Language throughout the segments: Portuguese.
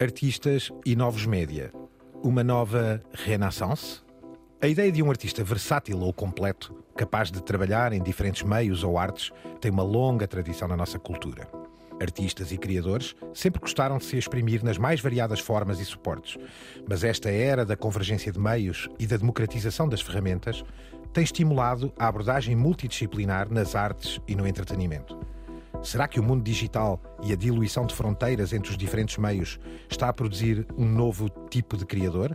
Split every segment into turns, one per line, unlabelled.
Artistas e novos média. Uma nova renaissance? A ideia de um artista versátil ou completo, capaz de trabalhar em diferentes meios ou artes, tem uma longa tradição na nossa cultura. Artistas e criadores sempre gostaram de se exprimir nas mais variadas formas e suportes, mas esta era da convergência de meios e da democratização das ferramentas tem estimulado a abordagem multidisciplinar nas artes e no entretenimento. Será que o mundo digital e a diluição de fronteiras entre os diferentes meios está a produzir um novo tipo de criador?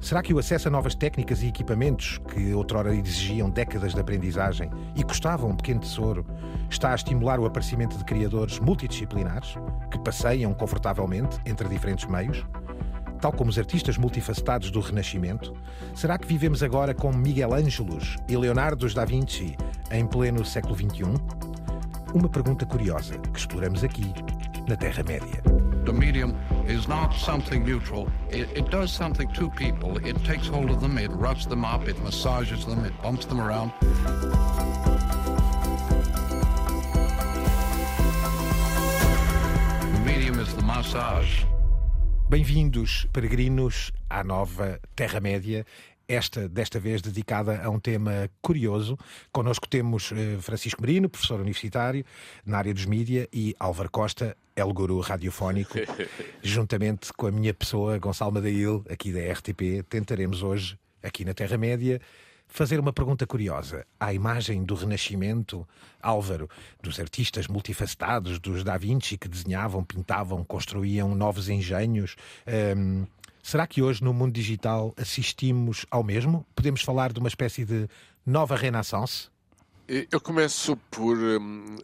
Será que o acesso a novas técnicas e equipamentos que outrora exigiam décadas de aprendizagem e custavam um pequeno tesouro está a estimular o aparecimento de criadores multidisciplinares que passeiam confortavelmente entre diferentes meios? Tal como os artistas multifacetados do Renascimento, será que vivemos agora com Miguel Ângelos e Leonardo da Vinci em pleno século XXI? Uma pergunta curiosa que exploramos aqui, na Terra-média.
The medium is not something neutral. It, it, does something to people. It takes hold of them, it rubs them up, it massages them, it bumps them around. The medium is the massage.
Bem-vindos, peregrinos, à nova Terra-média esta desta vez dedicada a um tema curioso. Connosco temos eh, Francisco Merino, professor universitário na área dos mídia, e Álvaro Costa, El Guru radiofónico. Juntamente com a minha pessoa, Gonçalo Madail, aqui da RTP, tentaremos hoje, aqui na Terra-média, fazer uma pergunta curiosa. À imagem do Renascimento, Álvaro, dos artistas multifacetados, dos Da Vinci que desenhavam, pintavam, construíam novos engenhos. Ehm, Será que hoje, no mundo digital, assistimos ao mesmo? Podemos falar de uma espécie de nova renaissance?
Eu começo por um,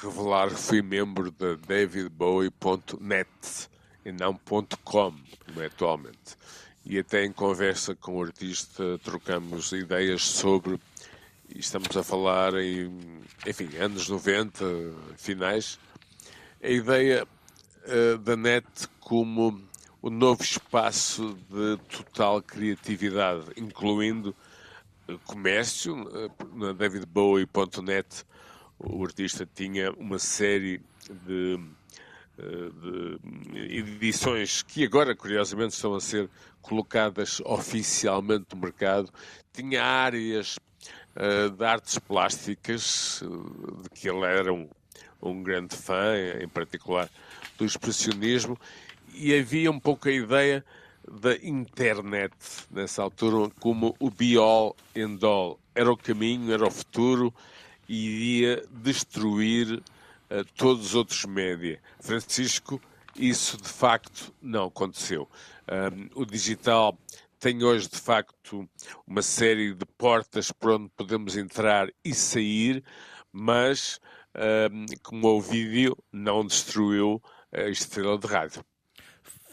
revelar que fui membro da davidbowie.net e não .com, como é atualmente. E até em conversa com o artista trocamos ideias sobre, e estamos a falar em, enfim, anos 90, finais, a ideia uh, da net como o novo espaço de total criatividade, incluindo eh, comércio. Eh, na davidbowie.net, o artista tinha uma série de, eh, de, edições que agora, curiosamente, estão a ser colocadas oficialmente no mercado. Tinha áreas de artes plásticas, de que ele era um, um grande fã, em particular do expressionismo, e havia um pouco a ideia da internet nessa altura como o be all and all. Era o caminho, era o futuro e iria destruir uh, todos os outros média. Francisco, isso de facto não aconteceu. Um, o digital tem hoje de facto uma série de portas por onde podemos entrar e sair, mas um, como o vídeo não destruiu a estrela de rádio.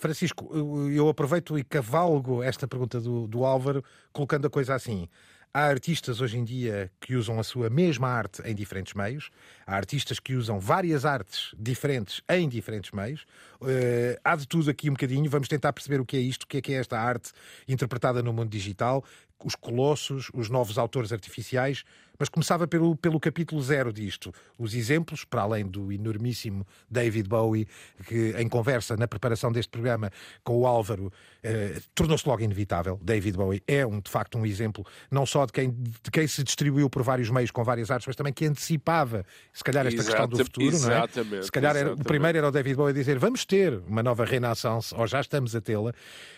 Francisco, eu aproveito e cavalgo esta pergunta do, do Álvaro, colocando a coisa assim. Há artistas hoje em dia que usam a sua mesma arte em diferentes meios, há artistas que usam várias artes diferentes em diferentes meios. Uh, há de tudo aqui um bocadinho, vamos tentar perceber o que é isto, o que é que é esta arte interpretada no mundo digital, os colossos, os novos autores artificiais, mas começava pelo, pelo capítulo zero disto. Os exemplos, para além do enormíssimo David Bowie, que em conversa na preparação deste programa com o Álvaro eh, tornou-se logo inevitável. David Bowie é um, de facto um exemplo, não só de quem, de quem se distribuiu por vários meios com várias artes, mas também que antecipava, se calhar, esta questão do futuro, não é? Se calhar era, o primeiro era o David Bowie a dizer vamos ter uma nova renaissance, ou já estamos a tê-la,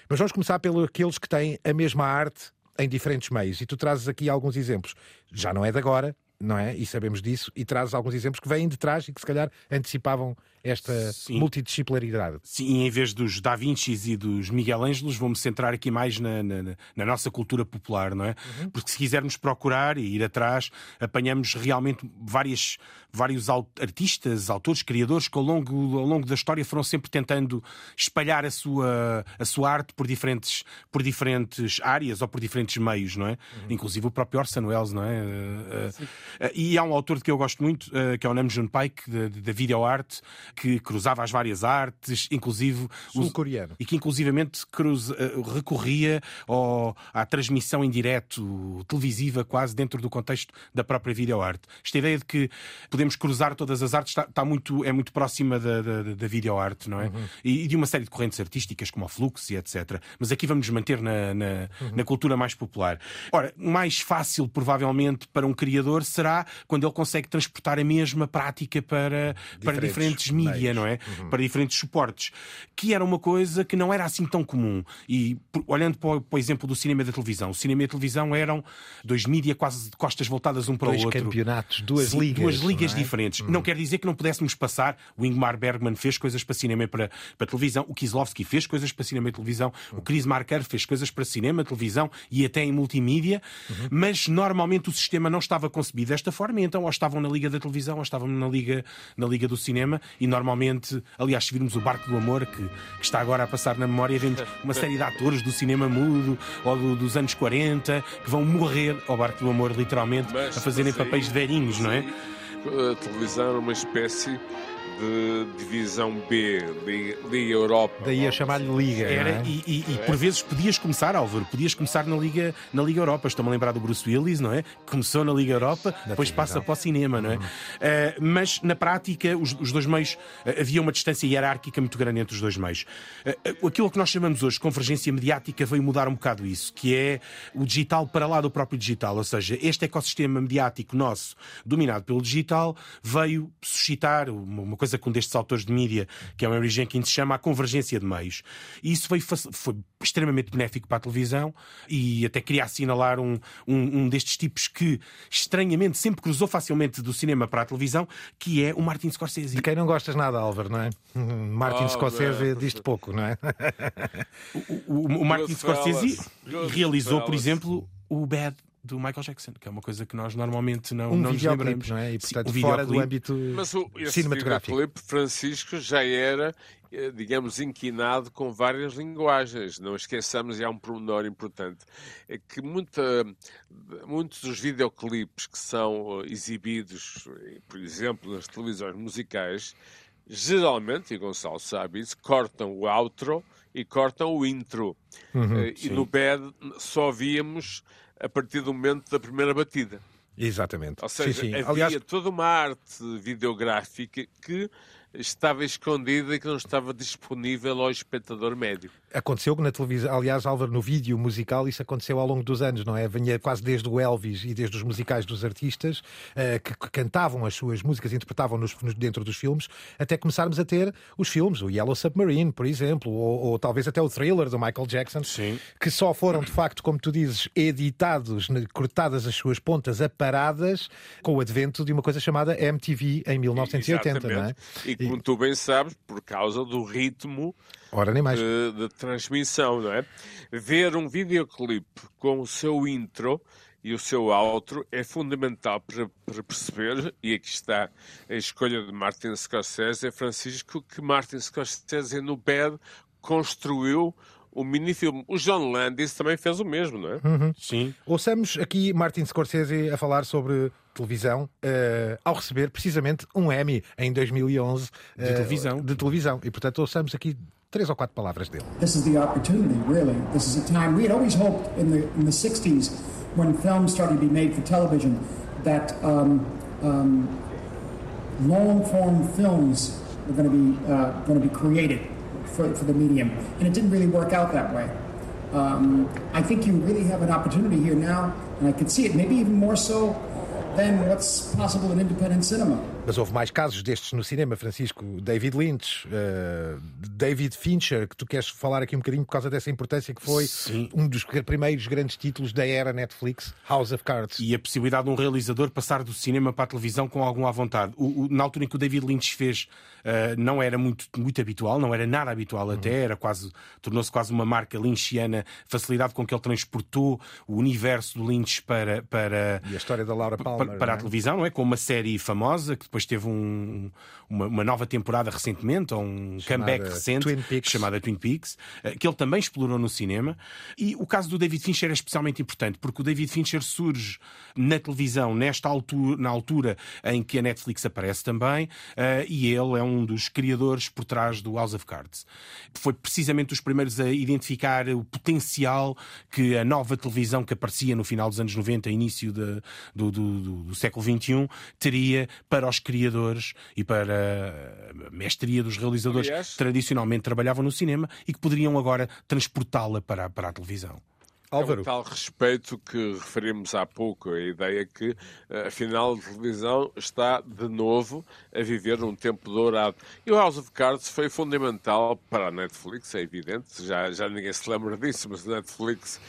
mas vamos começar pelos aqueles que têm a mesma arte em diferentes meios. E tu trazes aqui alguns exemplos. Já não é de agora, não é? E sabemos disso, e trazes alguns exemplos que vêm de trás e que se calhar antecipavam esta Sim. multidisciplinaridade.
Sim, em vez dos Da Vinci e dos Miguel Ângelos, vou-me centrar aqui mais na, na, na, nossa cultura popular, não é? Uhum. Porque se quisermos procurar e ir atrás, apanhamos realmente várias, vários artistas, autores, criadores que ao longo, ao longo da história foram sempre tentando espalhar a sua, a sua arte por diferentes, por diferentes áreas ou por diferentes meios, não é? Uhum. Inclusive o próprio Orson Welles, não é? Uh, uh, e há um autor de que eu gosto muito, uh, que é o Nam June Paik, da videoarte, que cruzava as várias artes, inclusive
sul-coreano,
e que inclusivamente cruza, eh, recorria ao, à transmissão em direto televisiva quase dentro do contexto da própria videoarte. Esta ideia de que podemos cruzar todas as artes está, está muito, é muito próxima da, da, da videoarte, não é? Uhum. E, e, de uma série de correntes artísticas como a Flux e etc. Mas aqui vamos nos manter na, na, uhum. na cultura mais popular. Ora, mais fácil provavelmente para um criador será quando ele consegue transportar a mesma prática para diferentes, para diferentes mídias, não é? Uhum. Para diferentes suportes, que era uma coisa que não era assim tão comum. E olhando para o, para o exemplo do cinema e da televisão, o cinema e a televisão eram dois mídias quase de costas voltadas um para
dois
o outro.
campeonatos, duas
Sim,
ligas.
Duas ligas
não
é? diferentes. Uhum. Não quer dizer que não pudéssemos passar. O Ingmar Bergman fez coisas para cinema e para, para televisão, o Kieslowski fez coisas para cinema e televisão, uhum. o Chris Marker fez coisas para cinema, televisão e até em multimídia, uhum. mas normalmente o sistema não estava concebido desta forma, e então ou estavam na liga da televisão ou estavam na liga, na liga do cinema, e normalmente, aliás, se virmos o Barco do Amor, que, que está agora a passar na memória, vendo uma série de atores do cinema mudo ou do, dos anos 40 que vão morrer ao Barco do Amor, literalmente, mas, a fazerem papéis de velhinhos, não é?
A televisão era uma espécie de divisão B, Liga Europa.
Daí a chamar-lhe Liga.
Era,
é?
e, e, e, por vezes podias começar, Álvaro, podias começar na Liga, na Liga Europa. Estou-me a lembrar do Bruce Willis, não é? Começou na Liga Europa, na depois passa para o cinema, não é? Uhum. Uh, mas na prática, os, os dois meios, uh, havia uma distância hierárquica muito grande entre os dois meios. Uh, aquilo que nós chamamos hoje de convergência mediática veio mudar um bocado isso, que é o digital para lá do próprio digital. Ou seja, este ecossistema mediático nosso, dominado pelo digital, veio suscitar uma, uma coisa que um destes autores de mídia, que é o Henry Jenkins, chama a convergência de meios. E isso foi, foi extremamente benéfico para a televisão e até queria assinalar um, um, um, destes tipos que, estranhamente, sempre cruzou facilmente do cinema para a televisão, que é o Martin Scorsese.
De quem não gostas nada, Álvaro, não é? Martin oh, Scorsese diz-te pouco, não é?
o, o, o Martin Scorsese realizou, por exemplo, o Bad do Michael Jackson, que é uma coisa que nós normalmente não,
um
não nos lembramos.
Não é? E, portanto, Sim, fora do âmbito
Mas o, esse
cinematográfico.
Mas Francisco, já era, eh, digamos, inquinado com várias linguagens. Não esqueçamos, e há um pormenor importante, é que muita, muitos dos videoclipes que são eh, exibidos, eh, por exemplo, nas televisões musicais, geralmente, e Gonçalo sabe isso, cortam o outro e cortam o intro. Uhum, e sim. no BED só víamos a partir do momento da primeira batida.
Exatamente.
Ou seja, sim, sim. havia Aliás... toda uma arte videográfica que estava escondida e que não estava disponível ao espectador médio.
Aconteceu na televisão, aliás, Álvaro, no vídeo musical, isso aconteceu ao longo dos anos, não é? Vinha quase desde o Elvis e desde os musicais dos artistas uh, que, que, cantavam as suas músicas, interpretavam nos, nos, dentro dos filmes, até começarmos a ter os filmes, o Yellow Submarine, por exemplo, ou, ou talvez até o Thriller do Michael Jackson,
Sim.
que só foram, de facto, como tu dizes, editados, cortadas as suas pontas, aparadas, com o advento de uma coisa chamada MTV em 1980, Exatamente. não é?
E como tu bem sabes, por causa do ritmo
Ora, nem mais.
De, de transmissão, não é? Ver um videoclipe com o seu intro e o seu outro é fundamental para, para, perceber, e aqui está a escolha de Martin Scorsese, é Francisco, que Martin Scorsese no Bad construiu o minifilme. O John Landis também fez o mesmo, não é?
Uhum.
Sim.
Ouçamos aqui Martin Scorsese a falar sobre televisão uh, ao receber precisamente um Emmy em 2011 uh,
de eh, televisão.
De televisão. E portanto ouçamos aqui três ou quatro palavras dele.
This is the opportunity, really. This is a time we had always hoped in the in the 60s when films started to be made for television that um, um, long form films were going to be uh, going to be created for, for the medium, and it didn't really work out that way. Um, I think you really have an opportunity here now, and I can see it maybe even more so than what's possible in independent cinema.
Mas houve mais casos destes no cinema, Francisco. David Lynch, uh, David Fincher, que tu queres falar aqui um bocadinho por causa dessa importância que foi
Sim.
um dos primeiros grandes títulos da era Netflix, House of Cards.
E a possibilidade de um realizador passar do cinema para a televisão com algum à vontade. O, o, na altura em que o David Lynch fez, uh, não era muito, muito habitual, não era nada habitual até, uhum. era quase, tornou-se quase uma marca lynchiana, facilidade com que ele transportou o universo do Lynch para. para
e a história da Laura Palmer.
Para, para
é?
a televisão, não é? Com uma série famosa que depois depois teve um, uma, uma, nova temporada recentemente, ou um chamada comeback recente,
Twin
chamada Twin Peaks, uh, que ele também explorou no cinema. E o caso do David Fincher é especialmente importante, porque o David Fincher surge na televisão nesta altura, na altura em que a Netflix aparece também, uh, e ele é um dos criadores por trás do House of Cards. Foi precisamente os primeiros a identificar o potencial que a nova televisão que aparecia no final dos anos 90, início de, do, do, do, do século XXI, teria para os criadores e para a mestria dos realizadores Aliás, que tradicionalmente trabalhavam no cinema e que poderiam agora transportá-la para, para a televisão.
Álvaro. É um tal respeito que referimos há pouco, a ideia que, eh, afinal, a televisão está de novo a viver um tempo dourado. E o House of Cards foi fundamental para a Netflix, é evidente, já, já ninguém se lembra disso, mas a Netflix.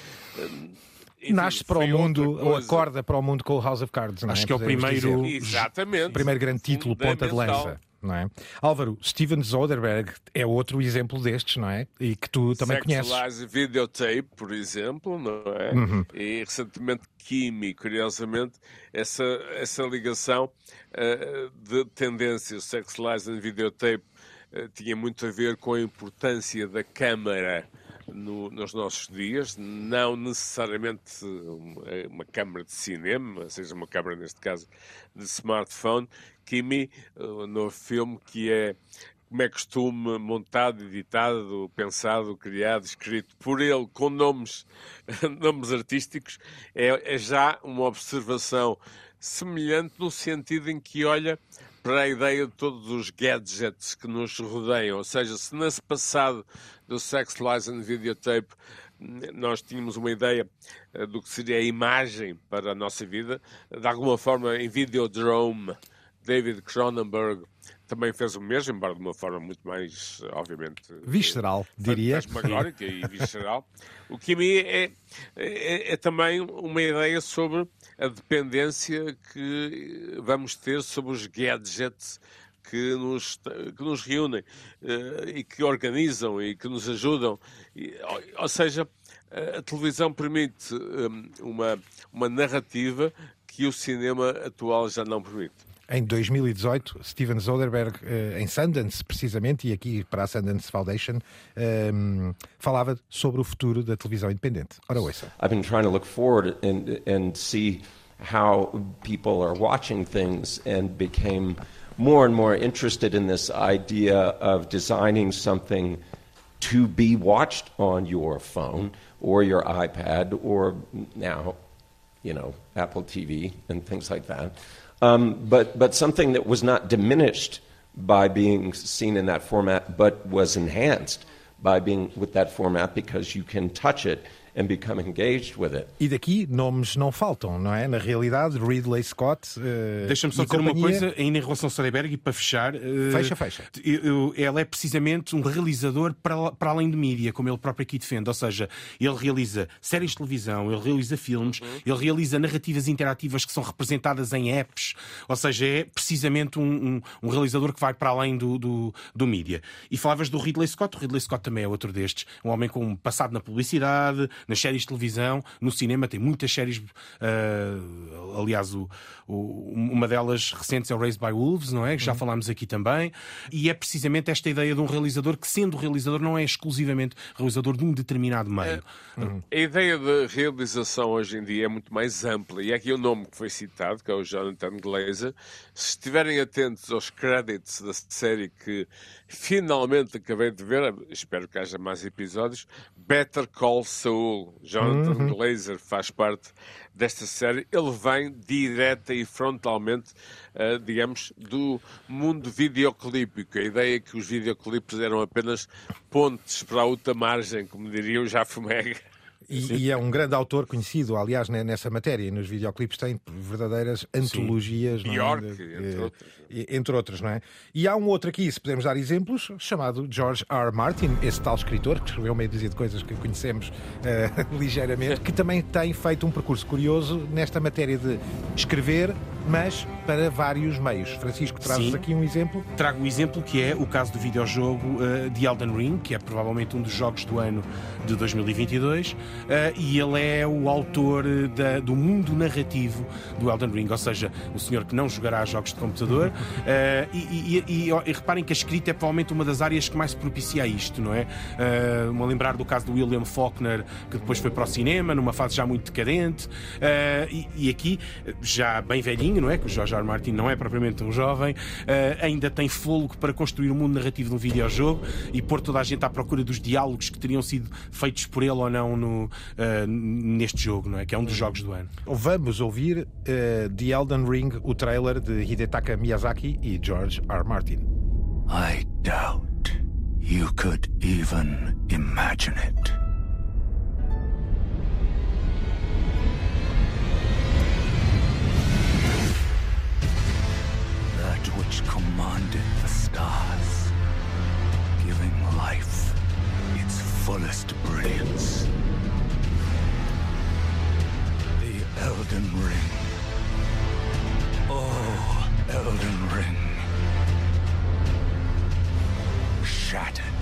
Enfim, Nasce para o mundo, ou acorda para o mundo com o House of Cards.
Acho que é o primeiro,
Exatamente.
primeiro grande título, ponta de lança não é? Álvaro, Steven Soderbergh é outro exemplo destes, não é? E que tu também
Sexualize
conheces.
Videotape, por exemplo, não é? Uhum. E recentemente Kimi, curiosamente, essa, essa ligação uh, de tendências Sexualize Videotape uh, tinha muito a ver com a importância da câmara no, nos nossos dias, não necessariamente uma, câmara de cinema, seja uma câmara, neste caso, de smartphone. Kimi, o novo filme que é como é costume, montado, editado, pensado, criado, escrito por ele, com nomes, nomes artísticos, é, é, já uma observação semelhante no sentido em que olha para a ideia de todos os gadgets que nos rodeiam. Ou seja, se nesse passado do Sex License Videotape nós tínhamos uma ideia eh, do que seria a imagem para a nossa vida, de alguma forma em Videodrome, David Cronenberg também fez o mesmo, embora de uma forma muito mais, obviamente...
Visceral, diria.
Fantasmagórica e visceral. O que a mim é, é, é, também uma ideia sobre a dependência que vamos ter sobre os gadgets que nos, que nos reúnem uh, e que organizam e que nos ajudam. Ou seja, a televisão permite um, uma, uma narrativa que o cinema atual já não permite.
Em 2018, Steven Soderbergh, uh, em Sundance, precisamente, e aqui para a Sundance Foundation, um, falava sobre o futuro da televisão independente. Ora, ouça.
I've been trying to look forward and, and see how people are watching things and became more and more interested in this idea of designing something to be watched on your phone or your iPad or now, you know, Apple TV and things like that. Um, but, but something that was not diminished by being seen in that format, but was enhanced by being with that format because you can touch it and become engaged with it.
E daqui nomes não faltam, não é? Na realidade, Ridley Scott. Uh,
Deixa-me só dizer companhia... uma coisa ainda em relação a Soderbergh e para fechar. Uh,
fecha, fecha.
Eu, ele é precisamente um realizador para, para além de mídia, como ele próprio aqui defende. Ou seja, ele realiza séries de televisão, ele realiza filmes, uhum. ele realiza narrativas interativas que são representadas em apps. Ou seja, é precisamente um, um, um realizador que vai para além do, do, do mídia. E falavas do Ridley Scott. O Ridley Scott também é outro destes. Um homem com um passado na publicidade, nas séries de televisão, no cinema tem muitas séries. Uh, aliás, o, o, uma delas recentes é o Raised by Wolves, não é? Que já uhum. falámos aqui também. E é precisamente esta ideia de um realizador que, sendo realizador, não é exclusivamente realizador de um determinado meio.
É, uhum. A ideia de realização hoje em dia é muito mais ampla. E é aqui o nome que foi citado, que é o Jonathan Glazer. Se estiverem atentos aos créditos da série que finalmente acabei de ver, espero que haja mais episódios, Better Call Saul. Jonathan uhum. Glazer faz parte desta série. Ele vem direta e frontalmente, uh, digamos, do mundo videoclípico. A ideia é que os videoclipes eram apenas pontes para a outra margem, como diria o Jafomega.
E, e, é um grande autor conhecido, aliás, nessa matéria. Nos videoclipes tem verdadeiras antologias.
Sim. York, é? entre
eh,
outras.
Entre outras, não é? E há um outro aqui, se podemos dar exemplos, chamado George R. Martin, esse tal escritor, que escreveu meio dúzia de coisas que conhecemos uh, ligeiramente, que também tem feito um percurso curioso nesta matéria de escrever mas para vários meios. Francisco, trazes
Sim.
aqui um exemplo?
Trago um exemplo que é o caso do videojogo uh, The Elden Ring, que é provavelmente um dos jogos do ano de 2022, uh, e ele é o autor uh, da- do mundo narrativo do Elden Ring, ou seja, o senhor que não jogará jogos de computador. uh, e, e- e- e- reparem que a escrita é provavelmente uma das áreas que mais se propicia a isto, não é? Uh, a lembrar do caso do William Faulkner, que depois foi para o cinema, numa fase já muito decadente, e, e aqui, já bem velhinho, não é? Que o George R. Martin não é propriamente um jovem, uh, ainda tem fôlego para construir o mundo narrativo de um videojogo e pôr toda a gente à procura dos diálogos que teriam sido feitos por ele ou não no, uh, neste jogo, não é? Que é um dos jogos do ano.
Vamos ouvir eh, The Elden Ring, o trailer de Hidetaka Miyazaki e George R. Martin.
I doubt you could even imagine it. Which commanded the stars, giving life its fullest brilliance. The Elden Ring. Oh, Elden Ring shattered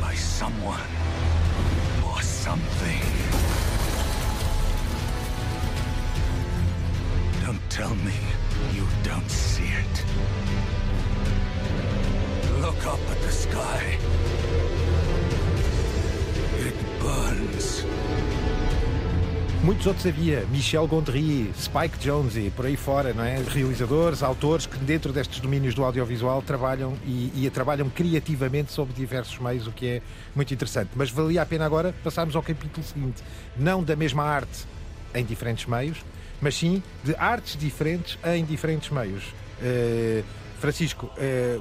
by someone or something. Don't tell me you don't see it. Look up at the sky. It burns.
Muitos outros havia, Michel Gondry, Spike Jones e por aí fora, não é? Realizadores, autores que dentro destes domínios do audiovisual trabalham e, e trabalham criativamente sobre diversos meios, o que é muito interessante. Mas valia a pena agora passarmos ao capítulo seguinte. Não da mesma arte em diferentes meios, mas sim de artes diferentes em diferentes meios. Eh, Francisco, eh,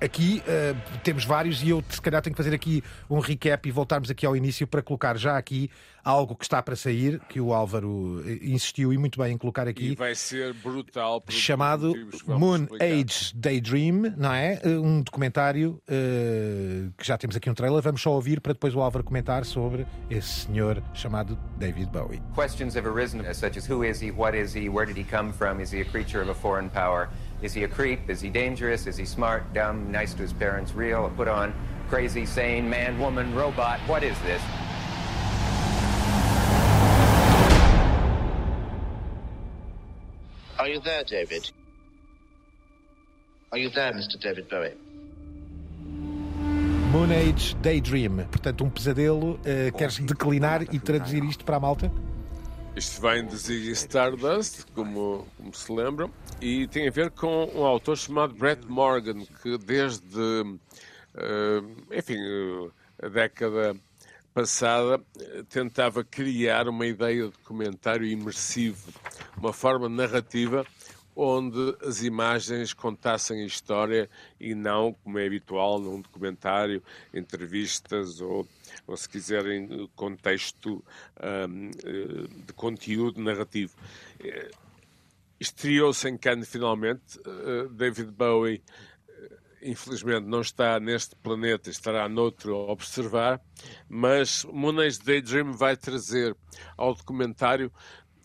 Aqui eh, temos vários e eu se calhar tenho que fazer aqui um recap e voltarmos aqui ao início para colocar já aqui algo que está para sair, que o Álvaro eh, insistiu e muito bem em colocar
E
aqui,
vai ser brutal.
chamado Moon
explicar.
Age Daydream, não é? Eh, Um documentário eh, que já temos aqui um trailer, vamos só ouvir para depois o Álvaro comentar sobre esse senhor chamado David Bowie.
Questions have arisen, uh, such as who is he, what is he, where did he come from, is he a creature of a foreign power, is he a creep, is he dangerous, is he smart, dumb, nice to his parents, real, a put on, crazy, sane, man, woman, robot, what is this?
Are you there, David? Are you there, Mr. David Bowie?
Moon Age Daydream, portanto um pesadelo. Eh, queres declinar e traduzir isto para a malta?
Isto vem de Ziggy Stardust, como, como se lembram, e tem a ver com um autor chamado Brett Morgan, que desde, eh, enfim, eh, a década passada eh, tentava criar uma ideia de documentário imersivo, uma forma narrativa onde as imagens contassem a história e não, como é habitual num documentário, entrevistas ou, ou se quiserem, contexto hum, eh, de conteúdo narrativo. Eh, Estreou-se em Cannes finalmente. eh, David Bowie, infelizmente, não está neste planeta, estará noutro a observar, mas Moon Age Daydream vai trazer ao documentário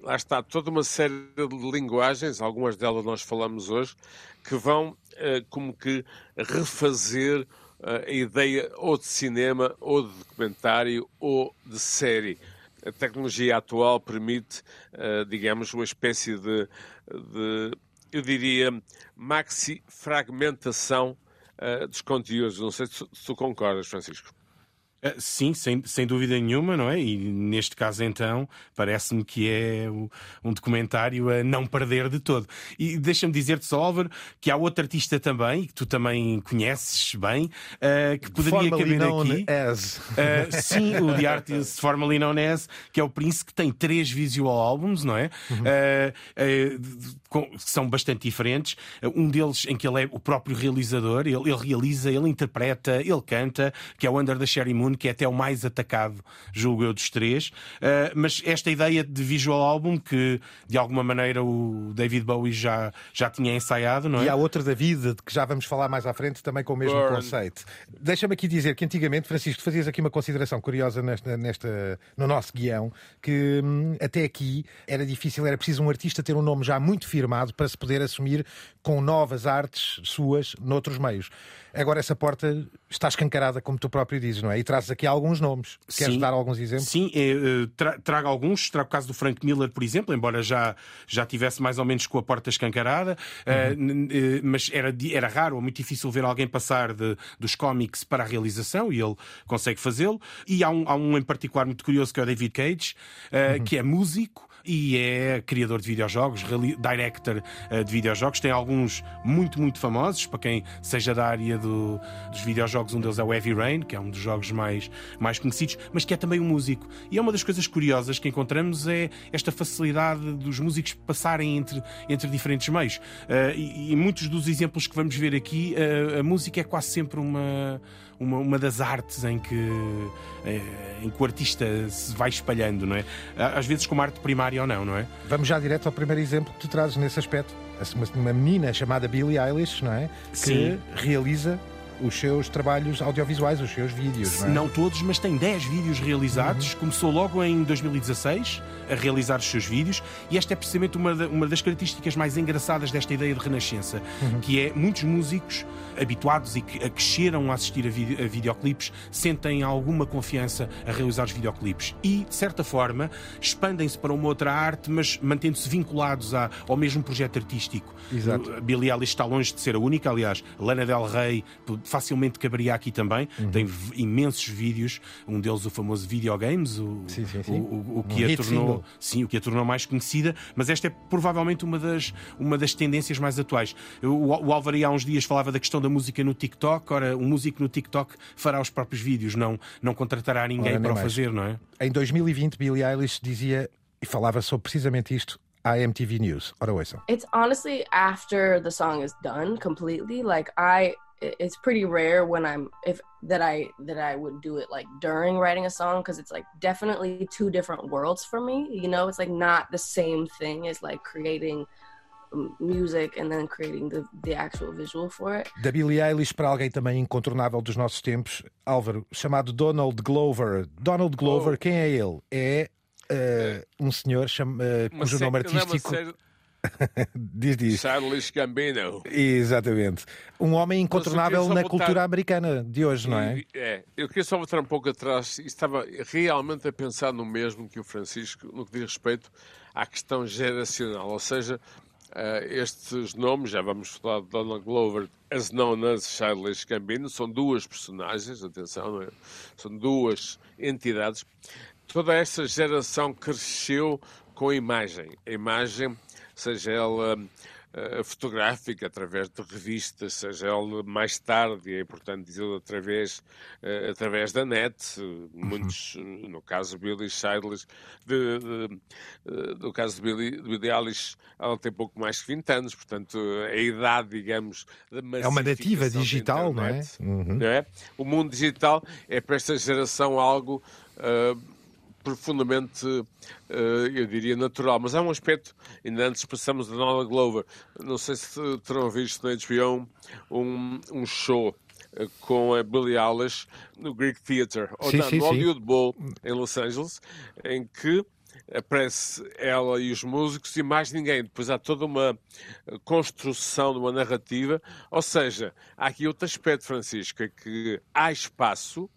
lá está toda uma série de linguagens, algumas delas nós falamos hoje, que vão eh, como que refazer a ideia ou de cinema, ou de documentário, ou de série. A tecnologia atual permite, eh, digamos, uma espécie de, de eu diria, maxi-fragmentação eh, dos conteúdos. Não sei se, se tu concordas, Francisco.
Uh, Sim, sem, sem dúvida nenhuma, não é? E neste caso, então, parece-me que é um documentário a não perder de todo. E deixa-me dizer-te, só, Álvaro, que há outro artista também, que tu também conheces bem, uh, que poderia caber aqui.
as.
Uh, sim, o The Artist Formerly Known As, que é o Prince, que tem três visual albums, não é? Uh, uh, com- são bastante diferentes. Um deles em que ele é o próprio realizador, ele, ele realiza, ele interpreta, ele canta, que é o Under the Cherry Moon, Que é até o mais atacado, julgo eu, dos três. Uh, mas esta ideia de visual album, que de alguma maneira o David Bowie já, já tinha ensaiado, não é?
E há outro David, de que já vamos falar mais à frente, também com o mesmo
Burn.
conceito. Deixa-me aqui dizer que antigamente, Francisco, tu fazias aqui uma consideração curiosa nesta, nesta, no nosso guião, que hum, até aqui era difícil, era preciso um artista ter um nome já muito firmado para se poder assumir com novas artes suas noutros meios. Agora essa porta está escancarada, como tu próprio dizes, não é? E trazes aqui alguns nomes. Queres
Sim.
dar alguns exemplos?
Sim, é, eh, tra- trago alguns. Trago o caso do Frank Miller, por exemplo, embora já, já tivesse mais ou menos com a porta escancarada, eh, eh, mas era, era raro ou muito difícil ver alguém passar de- dos cómics para a realização e ele consegue fazê-lo. E há um, há um em particular muito curioso que é o David Cage, eh, que é músico. E é criador de videojogos, director eh, de videojogos. Tem alguns muito, muito famosos, para quem seja da área do- dos videojogos. Um deles é o Heavy Rain, que é um dos jogos mais, mais conhecidos, mas que é também um músico. E é uma das coisas curiosas que encontramos é esta facilidade dos músicos passarem entre, entre diferentes meios. Eh, e, e muitos dos exemplos que vamos ver aqui, eh, a música é quase sempre uma, uma, uma das artes em que, eh, em que o artista se vai espalhando, não é? Às vezes como arte primária ou não, não é?
Vamos já direto ao primeiro exemplo que tu trazes nesse aspecto. Uma, uma menina chamada Billie Eilish, não é? Que
Sim.
realiza os seus trabalhos audiovisuais, os seus vídeos, não é?
Não todos, mas tem 10 vídeos realizados. Começou logo em 2016 a realizar os seus vídeos, e esta é precisamente uma, uma das características mais engraçadas desta ideia de renascença, que é muitos músicos habituados e que a cresceram a assistir a, vide- a videoclipes sentem alguma confiança a realizar os videoclipes e, de certa forma, expandem-se para uma outra arte, mas mantendo-se vinculados à- ao mesmo projeto artístico.
Exato.
A Billie Eilish está longe de ser a única, aliás, Lana Del Rey facilmente caberia aqui também.
Uhum.
Tem imensos vídeos, um deles o famoso Videogames, o,
Sim, sim, sim.
o, o- o que
Um
a tornou,
single.
sim, o que a tornou mais conhecida, mas esta é provavelmente uma das, uma das tendências mais atuais. Eu- O, o Álvaro há uns dias falava da questão da música no TikTok, ora, um músico no TikTok fará os próprios vídeos, não, não contratará ninguém
Ora,
para o
mais.
fazer, não é?
Em 2020, Billie Eilish dizia e falava sobre precisamente isto à MTV News. Ora, ouçam.
It's honestly after the song is done completely. Like I, it's pretty rare when I'm if that I that I would do it like during writing a song because it's like definitely two different worlds for me. You know, it's like not the same thing as like creating um, music and then creating the the actual visual for it.
Da Billie Eilish para alguém também incontornável dos nossos tempos, Álvaro, chamado Donald Glover. Donald Glover,
Oh.
quem é ele? É eh, um senhor cham- eh,
Uma
cujo
série-
nome
não é uma
artístico. Diz, diz.
Childish Gambino.
Exatamente. Um homem incontornável na
voltar-
cultura americana de hoje, não é?
É, eu queria só voltar um pouco atrás e estava realmente a pensar no mesmo que o Francisco, no que diz respeito à questão geracional, ou seja, eh, estes nomes, já vamos falar de Donald Glover, as known as Childish Gambino, são duas personagens, atenção, é? são duas entidades. Toda essa geração cresceu com a imagem. A imagem, seja ela eh, fotográfica, através de revistas, seja ela mais tarde, e é importante dizer através, eh, através da net, eh, muitos, eh, no caso de Billy Childish, de, de, eh, no caso de Billy, de Eilish, ela tem pouco mais que 20 anos, portanto, a idade, digamos,
É uma nativa digital, não é?
internet,
Uhum.
não é? O mundo digital é para esta geração algo ah, profundamente, ah, eu diria, natural. Mas há um aspecto, ainda antes passamos a Donald Glover, não sei se terão visto na HBO um, um show ah, com a Billie Eilish no Greek Theatre, ou
Sim,
não,
sim,
no. Hollywood Bowl, em Los Angeles, em que aparece ela e os músicos e mais ninguém. Depois há toda uma eh, construção de uma narrativa. Ou seja, há aqui outro aspecto, Francisco, é que há espaço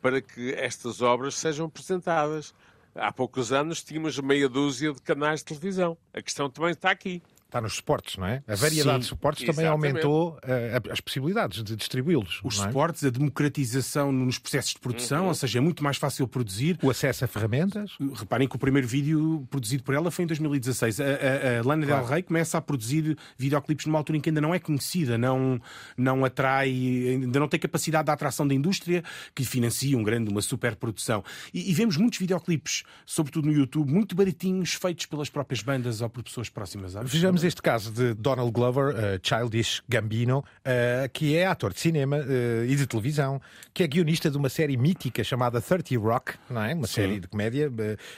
para que estas obras sejam apresentadas. Há poucos anos tínhamos meia dúzia de canais de televisão. A questão também está aqui.
Está nos suportes, não é? A variedade
Sim,
de suportes também
exatamente.
aumentou eh, as possibilidades de distribuí-los.
Os
não é?
suportes, a democratização nos processos de produção, ou seja, é muito mais fácil produzir.
O acesso a ferramentas.
Reparem que o primeiro vídeo produzido por ela foi em 2016. A, a- a Lana Del Rey começa a produzir videoclipes numa altura em que ainda não é conhecida, não, não atrai, ainda não tem capacidade de atração da indústria que financia um grande, uma superprodução. E, e vemos muitos videoclipes, sobretudo no YouTube, muito baratinhos, feitos pelas próprias bandas ou por pessoas próximas.
Vejamos temos este caso de Donald Glover, uh, Childish Gambino, uh, que é ator de cinema uh, e de televisão, que é guionista de uma série mítica chamada 30 Rock, não é? Uma Sim. série de comédia,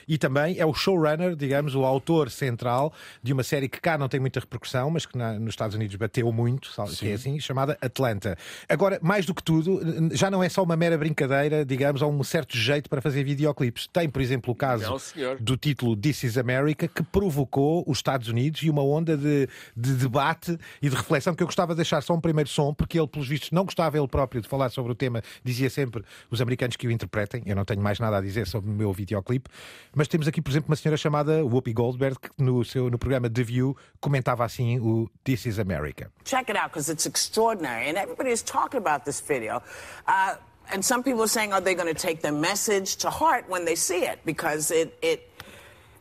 e também é o showrunner, digamos, o autor central de uma série que cá não tem muita repercussão, mas que na, nos Estados Unidos bateu muito, que é assim, chamada Atlanta. Agora, mais do que tudo, já não é só uma mera brincadeira, digamos, há um certo jeito para fazer videoclipes. Tem, por exemplo, o caso não, do título This is America, que provocou os Estados Unidos e uma onda de, de, debate e de reflexão que eu gostava de deixar só um primeiro som, porque ele, pelos vistos, não gostava ele próprio de falar sobre o tema, dizia sempre os americanos que o interpretem. Eu não tenho mais nada a dizer sobre o meu videoclipe, mas temos aqui, por exemplo, uma senhora chamada Whoopi Goldberg, que no, seu, no programa The View comentava assim o This is America.
Check it out, because it's extraordinary, and everybody is talking about this video. Uh... and some people are saying, are they going to take the message to heart when they see it? Because it, it,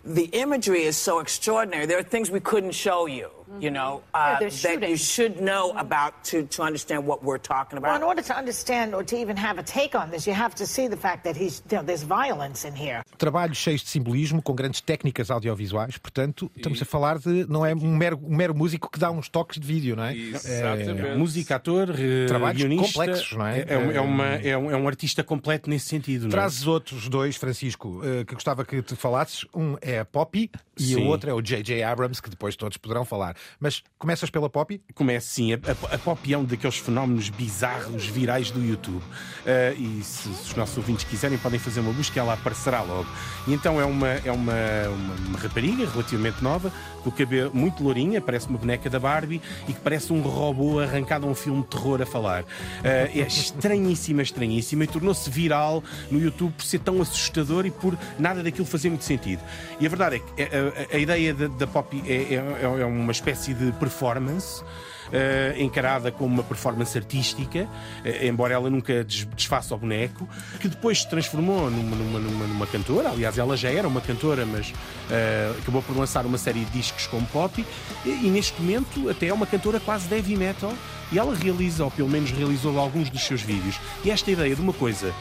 the imagery is so extraordinary. There are things we couldn't show you you know, uh, yeah, that you should know about to, to understand what we're talking about.
Well, in order to understand or to even have a take on this, you have to see the fact that he's, you know, there's violence in here.
Trabalhos cheios de simbolismo, com grandes técnicas audiovisuais, portanto, e... estamos a falar de, não é um mero, um mero músico que dá uns toques de vídeo, não é?
Exatamente. É, música, ator, eh, Trabalhos guionista, complexos, não é? É, é, é, uma, é, um, é um artista completo nesse sentido, não é?
Trazes outros dois, Francisco, eh, que gostava que te falasses. Um é a Poppy e o outro é o J.J. Abrams, que depois todos poderão falar. Mas começas pela Poppy?
Começo sim. A, a, a Poppy é um daqueles fenómenos bizarros, virais do YouTube. Uh, e se, se, os nossos ouvintes quiserem, podem fazer uma busca, ela aparecerá logo. E então é uma, é uma, uma, uma rapariga relativamente nova, com o cabelo muito lourinha, parece uma boneca da Barbie e que parece um robô arrancado a um filme de terror a falar. Uh, é estranhíssima, estranhíssima e tornou-se viral no YouTube por ser tão assustador e por nada daquilo fazer muito sentido. E a verdade é que a, a, a ideia da, Poppy é, é, é uma espécie de performance. Uh, encarada como uma performance artística, uh, embora ela nunca desfaça o boneco, que depois se transformou numa, numa, numa, numa cantora. Aliás, ela já era uma cantora, mas uh, acabou por lançar uma série de discos como pop e, e, neste momento até é uma cantora quase heavy metal. E ela realiza, ou pelo menos realizou alguns dos seus vídeos. E esta ideia de uma coisa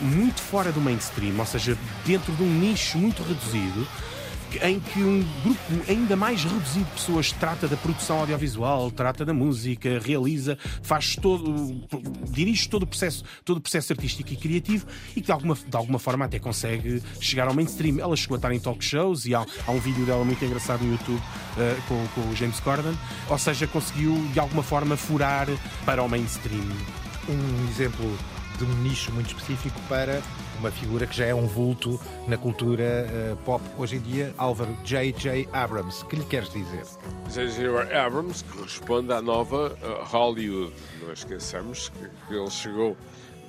muito fora do mainstream, ou seja, dentro de um nicho muito reduzido em que um grupo ainda mais reduzido de pessoas trata da produção audiovisual, trata da música, realiza, faz todo, dirige todo o processo, todo o processo artístico e criativo e que de alguma, de alguma forma até consegue chegar ao mainstream. Ela chegou a estar em talk shows e há, há um vídeo dela muito engraçado no YouTube uh, com, com o James Corden, ou seja, conseguiu de alguma forma furar para o mainstream.
Um exemplo de um nicho muito específico para uma figura que já é um vulto na cultura uh, pop hoje em dia, Álvaro J.J. Abrams. Que lhe queres dizer?
J.J. Abrams corresponde à nova uh, Hollywood. Não esqueçamos que, que, ele chegou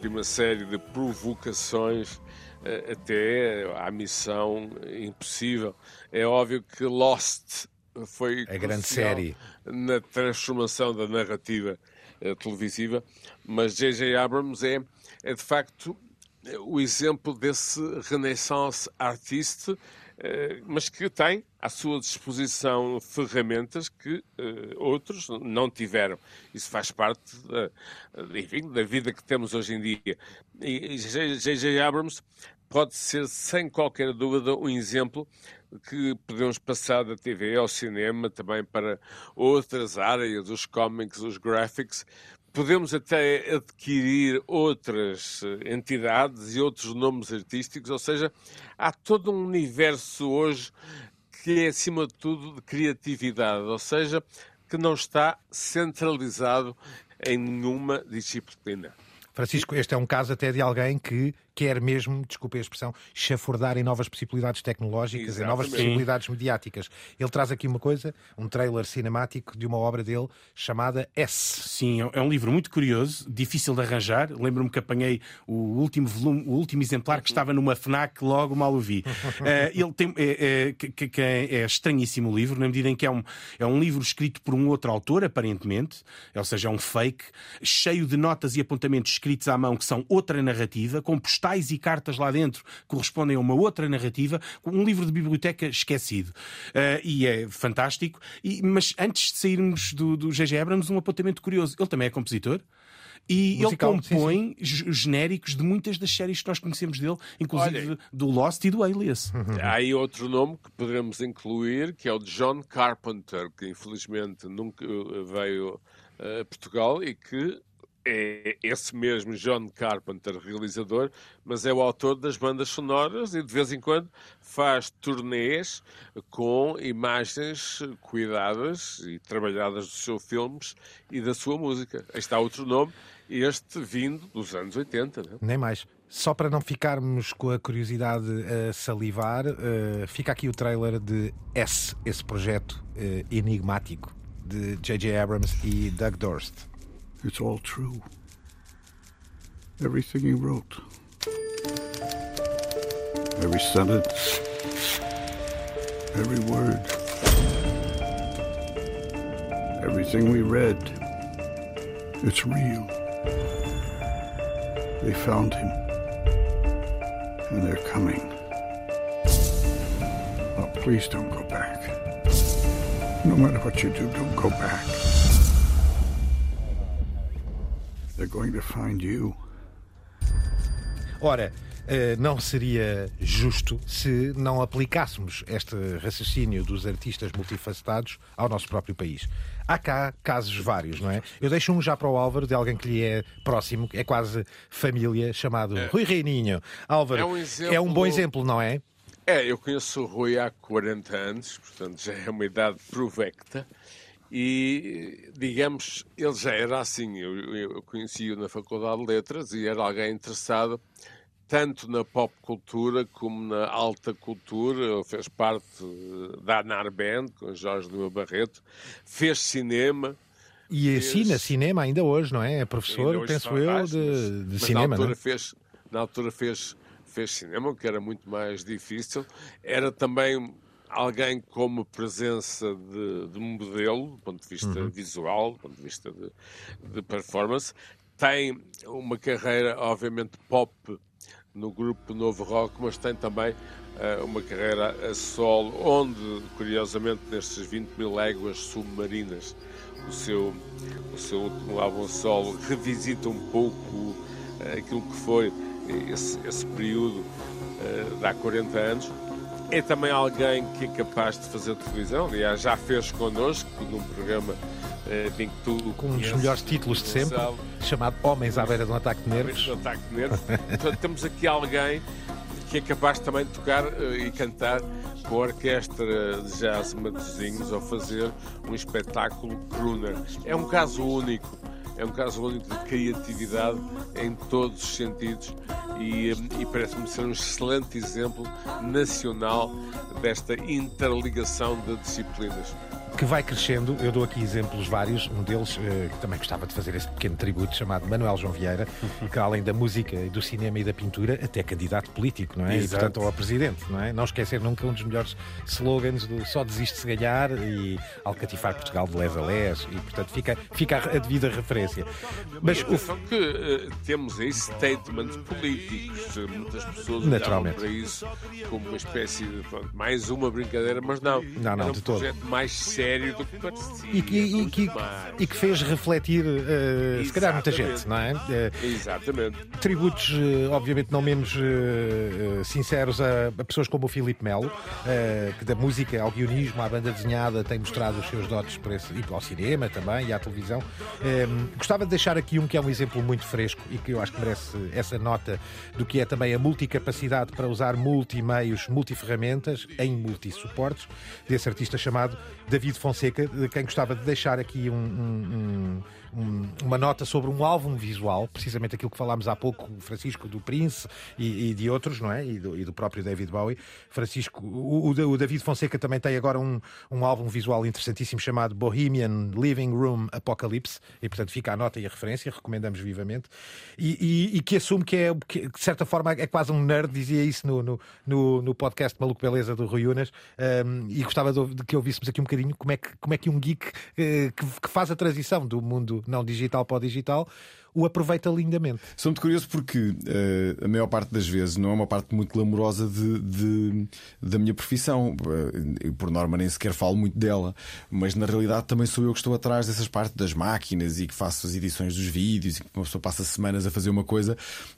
de uma série de provocações uh, até à missão impossível. É óbvio que Lost foi
a grande série
na transformação da narrativa televisiva, mas J.J. Abrams é, é de facto o exemplo desse renaissance artiste, eh, mas que tem à sua disposição ferramentas que eh, outros não tiveram. Isso faz parte da, enfim, da vida que temos hoje em dia. E J.J. Abrams pode ser, sem qualquer dúvida, um exemplo que podemos passar da TV ao cinema também para outras áreas, os cómics, os graphics, podemos até adquirir outras eh, entidades e outros nomes artísticos, ou seja, há todo um universo hoje que é, acima de tudo, de criatividade, ou seja, que não está centralizado em nenhuma disciplina.
Francisco, este é um caso até de alguém que quer mesmo, desculpe a expressão, chafurdar em novas possibilidades tecnológicas, Exatamente. em novas possibilidades mediáticas. Ele traz aqui uma coisa, um trailer cinemático de uma obra dele chamada S.
Sim, é um livro muito curioso, difícil de arranjar. Lembro-me que apanhei o último volume, o último exemplar que estava numa FNAC, logo mal o vi. uh, ele tem, é, é, que, que é, é estranhíssimo o livro, na medida em que é um, é um livro escrito por um outro autor, aparentemente, ou seja, é um fake, cheio de notas e apontamentos escritos à mão que são outra narrativa, com postais e cartas lá dentro correspondem a uma outra narrativa, um livro de biblioteca esquecido. Uh, e é fantástico. E, mas antes de sairmos do, do G.G. Abrams, um apontamento curioso. Ele também é compositor E
Musical,
ele
sim,
compõe g- genéricos de muitas das séries que nós conhecemos dele, inclusive
Olha.
do Lost e do Alias.
Há aí outro nome que poderemos incluir, que é o de John Carpenter, que infelizmente nunca veio eh, a Portugal e que é esse mesmo John Carpenter, realizador, mas é o autor das bandas sonoras e de vez em quando faz turnês com imagens cuidadas e trabalhadas dos seus filmes e da sua música. Aí está outro nome, este vindo dos anos 80. Né?
Nem mais. Só para não ficarmos com a curiosidade a salivar, eh, fica aqui o trailer de S, esse projeto eh, enigmático de J.J. Abrams e Doug Dorst.
It's all true. Everything he wrote. Every sentence. Every word. Everything we read. It's real. They found him. And they're coming. Oh, please don't go back. No matter what you do, don't go back. They're going to find you.
Ora, eh, não seria justo se não aplicássemos este raciocínio dos artistas multifacetados ao nosso próprio país. Há cá casos vários, não é? Eu deixo um já para o Álvaro, de alguém que lhe é próximo, é quase família, chamado Rui Reininho. Álvaro,
É um exemplo-
é um bom exemplo, não é?
É, eu conheço o Rui há 40 anos, portanto já é uma idade provecta. E, digamos, ele já era assim. Eu, eu, conheci-o na Faculdade de Letras e era alguém interessado tanto na pop cultura como na alta cultura. Ele fez parte eh, da Anar Band, com Jorge Lima Barreto. Fez cinema.
E
Fez-
assina cinema ainda hoje, não é? É professor, penso eu,
mas-
de, de
mas
cinema,
na altura
é?
fez Na altura fez, fez cinema, o que era muito mais difícil. Era também alguém com uma presença de, de modelo, do ponto de vista
Uhum.
visual, do ponto de vista de, de performance. Tem uma carreira, obviamente, pop no grupo Novo Rock, mas tem também eh, uma carreira a solo, onde, curiosamente, nestes 20 mil léguas submarinas, o seu, o seu último álbum a solo revisita um pouco eh, aquilo que foi esse, esse período eh, de há 40 anos. É também alguém que é capaz de fazer televisão, aliás, já fez connosco num programa eh, em que tu
Com um dos melhores títulos de sempre,
sabe,
chamado Homens à beira de um ataque de nervos.
de ataque de nervos. Portanto, temos aqui alguém que é capaz também de tocar eh, e cantar com a orquestra de jazz Matosinhos ou fazer um espetáculo crooner. É um caso único. É um caso único de criatividade em todos os sentidos e, eh, e parece-me ser um excelente exemplo nacional desta interligação de disciplinas.
Que vai crescendo. Eu dou aqui exemplos vários. Um deles, eh, que também gostava de fazer esse pequeno tributo, chamado Manuel João Vieira, que além da música, do cinema e da pintura, até candidato político, não é? E
Exato.
portanto ao presidente, não é? Não esquecer nunca um dos melhores slogans do só desiste se ganhar e alcatifar Portugal de les a les. E portanto fica, fica a devida referência. Mas
E
o
atenção que eh, temos aí statements políticos. Eh, Muitas pessoas
Naturalmente.
para isso como uma espécie de pronto, mais uma brincadeira, mas não.
Não, não,
Era um
de todo.
projeto mais sério do que parecia.
e, que- e que, e que fez refletir, eh, se calhar, muita gente, não é? Eh,
Exatamente.
tributos, eh, obviamente, não menos sinceros a, a pessoas como o Filipe Melo, que da música ao guionismo, à banda desenhada, tem mostrado os seus dotes por esse, e ao cinema também e à televisão. Gostava de deixar aqui um que é um exemplo muito fresco e que eu acho que merece essa nota do que é também a multicapacidade para usar multimeios, multiferramentas em multisuportes, desse artista chamado David Fonseca, de quem gostava de deixar aqui um- um- um- um- uma nota sobre um álbum visual, precisamente aquilo que falámos há pouco, Francisco do Prince e, e de outros, não é? E do, e do próprio David Bowie. Francisco, o, o- o David Fonseca também tem agora um, um álbum visual interessantíssimo chamado Bohemian Living Room Apocalypse, e portanto fica a nota e a referência, recomendamos vivamente, e, e- e que assume que é, que, de certa forma, é quase um nerd, dizia isso no, no, no, no podcast Maluco Beleza do Rui Unas, um, e gostava de, de que ouvíssemos aqui um bocadinho como é que, como é que um geek eh, que, que faz a transição do mundo não digital para o digital, o aproveita lindamente.
Sou muito curioso porque uh, a maior parte das vezes não é uma parte muito glamourosa de, de da minha profissão. Uh, por norma nem sequer falo muito dela, mas na realidade também sou eu que estou atrás dessas partes das máquinas e que faço as edições dos vídeos e que uma pessoa passa semanas a fazer uma coisa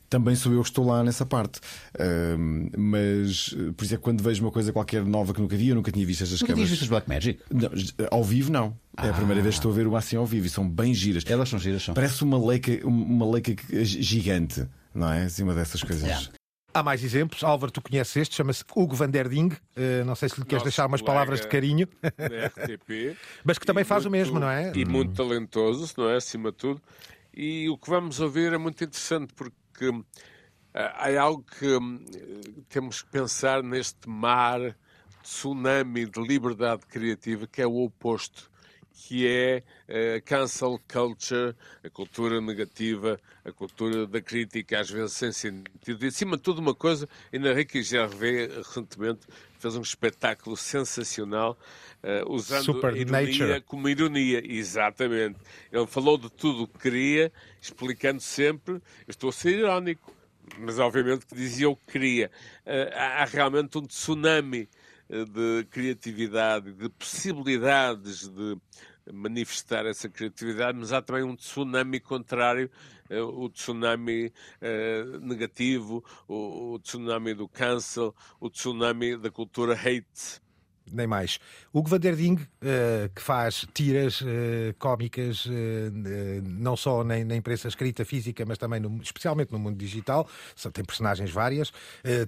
também sou eu que estou lá nessa parte. Uh, mas, por isso é que quando vejo uma coisa qualquer nova que nunca vi, eu nunca tinha visto estas
nunca
câmaras.
Nunca visto Black Magic?
Não, ao vivo, não. É a primeira vez que estou a ver uma assim ao vivo e são bem giras.
Elas são giras, são.
Parece uma leica, uma leica gigante, não é? Acima dessas coisas. É.
Há mais exemplos. Álvaro, tu conheces este, chama-se Hugo van der Ding. Uh, não sei se lhe queres Nosso deixar umas palavras de carinho.
RTP.
Mas que também faz muito, o mesmo, não é?
E muito talentoso, não é? Acima de tudo. E o que vamos ouvir é muito interessante porque uh, há algo que um, temos que pensar neste mar tsunami de liberdade criativa que é o oposto que é a cancel culture, a cultura negativa, a cultura da crítica, às vezes sem sentido. E, acima de tudo, uma coisa, ainda Ricky Gervais recentemente fez um espetáculo sensacional uh, usando Super a ironia nature. como ironia. Exatamente. Ele falou de tudo o que queria, explicando sempre, eu estou a ser irónico, mas obviamente que dizia o que queria. Uh, há realmente um tsunami eh, de criatividade, de possibilidades de manifestar essa criatividade, mas há também um tsunami contrário, eh, o tsunami uh, negativo, o, o, tsunami do cancel, o tsunami da cultura hate
nem mais. Hugo van uh, que faz tiras uh, cómicas, uh, não só na, na, imprensa escrita física, mas também, no, especialmente no mundo digital, tem personagens várias,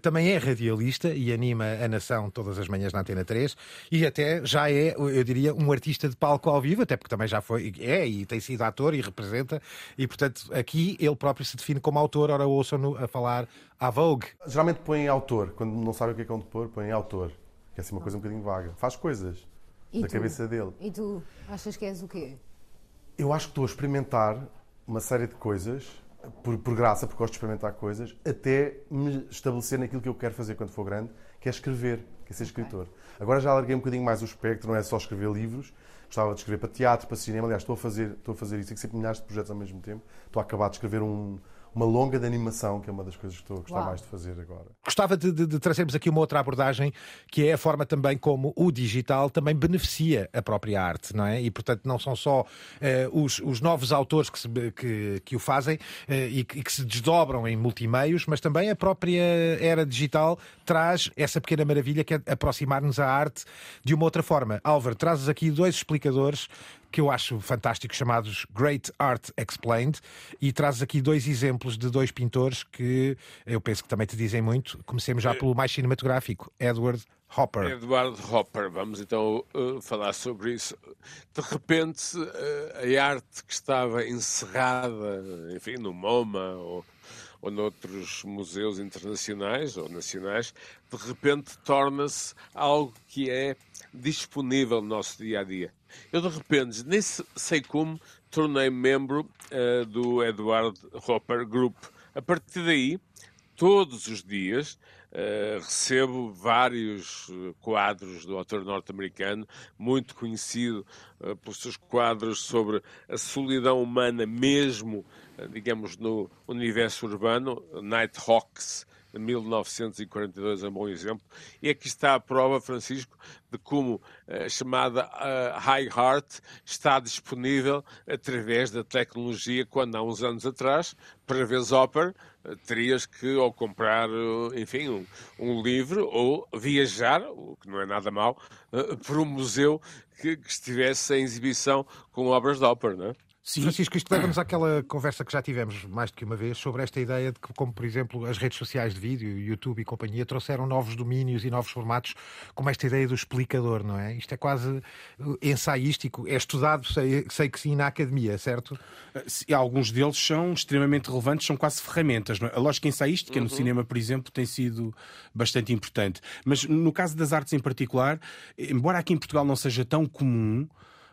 também é radialista e anima a nação todas as manhãs na Antena 3 e até já é, eu diria, um artista de palco ao vivo, até porque também já foi, é e tem sido ator e representa, e portanto aqui ele próprio se define como autor, ora ouçam-no a falar à Vogue.
Geralmente põe autor, quando não sabe o que é que é um depor, põe autor é assim uma coisa um bocadinho vaga. Faz coisas e da tu? cabeça dele.
E tu achas que és o quê?
Eu acho que estou a experimentar uma série de coisas, por, por graça, porque gosto de experimentar coisas, até me estabelecer naquilo que eu quero fazer quando for grande, que é escrever, que é ser escritor. Okay. Agora já alarguei um bocadinho mais o espectro, não é só escrever livros, gostava de escrever para teatro, para cinema, aliás, estou a fazer, estou a fazer isso, tenho sempre milhares de projetos ao mesmo tempo, estou a acabar de escrever um, uma longa de animação, que é uma das coisas que estou a gostar Uau. mais de fazer agora.
Gostava de, de, de, trazermos aqui uma outra abordagem, que é a forma também como o digital também beneficia a própria arte, não é? E, portanto, não são só uh, os, os, novos autores que, se, que, que o fazem uh, e, que, e, que, se desdobram em multimeios, mas também a própria era digital traz essa pequena maravilha que é aproximar-nos à arte de uma outra forma. Álvaro, trazes aqui dois explicadores que eu acho fantásticos, chamados Great Art Explained, e trazes aqui dois exemplos de dois pintores que eu penso que também te dizem muito. Comecemos já pelo mais cinematográfico, Edward Hopper.
Edward Hopper, vamos então uh, falar sobre isso. De repente, uh, a arte que estava encerrada, enfim, no MoMA ou, ou noutros museus internacionais ou nacionais, de repente torna-se algo que é disponível no nosso dia a dia. Eu, de repente, nem sei como, tornei membro uh, do Edward Hopper Group. A partir daí, todos os dias, Uh, recebo vários eh, quadros do autor norte-americano, muito conhecido uh, pelos seus quadros sobre a solidão humana, mesmo, uh, digamos, no universo urbano, Nighthawks, 1942 é um bom exemplo. E aqui está a prova, Francisco, de como a chamada High Heart está disponível através da tecnologia, quando há uns anos atrás, para ver Hopper, terias que ou comprar, enfim, um, um, livro ou viajar, o que não é nada mal, uh, por um museu que, que, estivesse em exibição com obras de Hopper, não é?
Sim. Francisco, isto leva-nos àquela conversa que já tivemos mais do que uma vez sobre esta ideia de que, como por exemplo, as redes sociais de vídeo, YouTube e companhia, trouxeram novos domínios e novos formatos, como esta ideia do explicador, não é? Isto é quase ensaístico, é estudado, sei, sei que sim, na academia, certo?
Uh, alguns deles são extremamente relevantes, são quase ferramentas. É? A lógica ensaística uhum. no cinema, por exemplo, tem sido bastante importante. Mas no caso das artes em particular, embora aqui em Portugal não seja tão comum,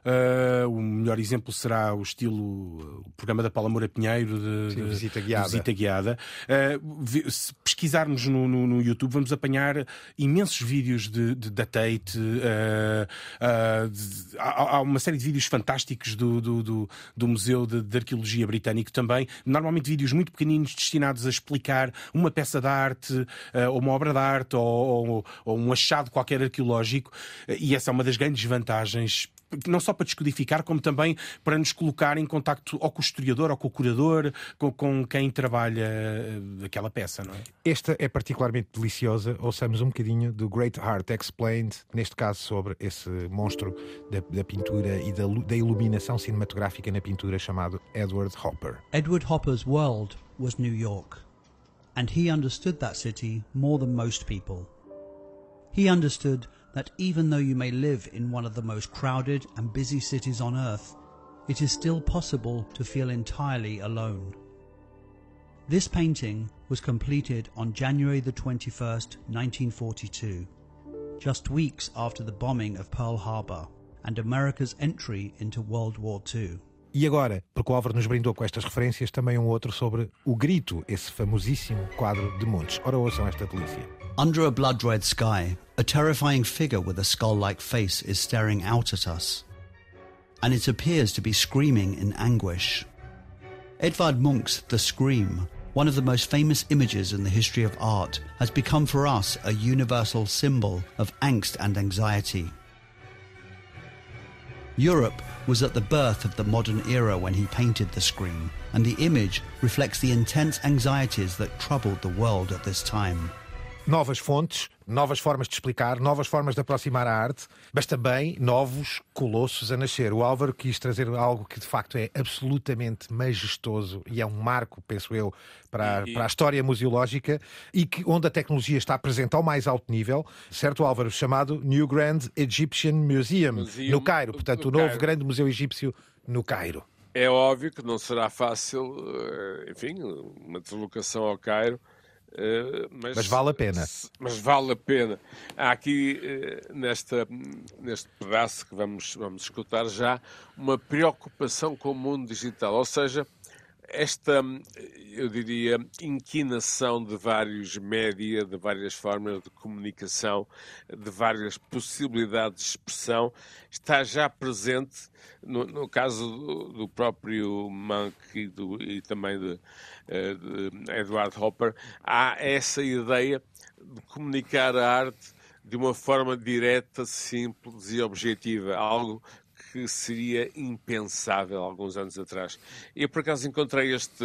Uh, o melhor exemplo será o estilo, o programa da Paula Moura Pinheiro de,
Sim,
de-
visita
de
guiada.
visita guiada. Uh, se pesquisarmos no, no- no YouTube, vamos apanhar imensos vídeos de, de, da Tate. uh, de- há, há uma série de vídeos fantásticos do, do, do, do Museu de, de Arqueologia Britânico também. Normalmente vídeos muito pequeninos destinados a explicar uma peça de arte, ou uma obra de arte, ou, ou- ou um achado qualquer arqueológico. E essa é uma das grandes vantagens não só para descodificar, como também para nos colocar em contacto ou com o historiador, ou com o curador, com, com quem trabalha eh, aquela peça, não é?
Esta é particularmente deliciosa. Ouçamos um bocadinho do Great Heart Explained, neste caso sobre esse monstro da, da pintura e da, da iluminação cinematográfica na pintura chamado Edward Hopper.
Edward Hopper's world was New York, and he understood that city more than most people. He understood that even though you may live in one of the most crowded and busy cities on earth, it is still possible to feel entirely alone. This painting was completed on January the 21st, 1942, just weeks after the bombing of Pearl Harbor and America's entry into World War II.
E agora, porque o Álvaro nos brindou com estas referências, também um outro sobre O Grito, esse famosíssimo quadro de Montes. Ora, ouçam esta delícia.
Under a blood red sky, a terrifying figure with a skull like face is staring out at us. And it appears to be screaming in anguish. Edvard Munch's The Scream, one of the most famous images in the history of art, has become for us a universal symbol of angst and anxiety. Europe was at the birth of the modern era when he painted The Scream, and the image reflects the intense anxieties that troubled the world at this time.
Novas fontes, novas formas de explicar, novas formas de aproximar a arte, mas também novos colossos a nascer. O Álvaro quis trazer algo que de facto é absolutamente majestoso e é um marco, penso eu, para,
e-
para a história museológica e que, onde a tecnologia está presente ao mais alto nível, certo, Álvaro? Chamado New Grand Egyptian Museum,
Museum
no Cairo. Portanto,
no
o novo
Cairo.
grande museu egípcio no Cairo.
É óbvio que não será fácil, eh, enfim, uma deslocação ao Cairo. Eh, Mas,
Mas vale a pena.
Mas vale a pena. Há aqui, eh, nesta, neste pedaço que vamos, vamos escutar já, uma preocupação com o mundo digital. Ou seja, esta, eu diria, inquinação de vários média, de várias formas de comunicação, de várias possibilidades de expressão, está já presente no, no caso do, do próprio Monk e, do- e também de, eh, de Edward Hopper, há essa ideia de comunicar a arte de uma forma direta, simples e objetiva, algo que seria impensável alguns anos atrás. Eu, por acaso, encontrei este,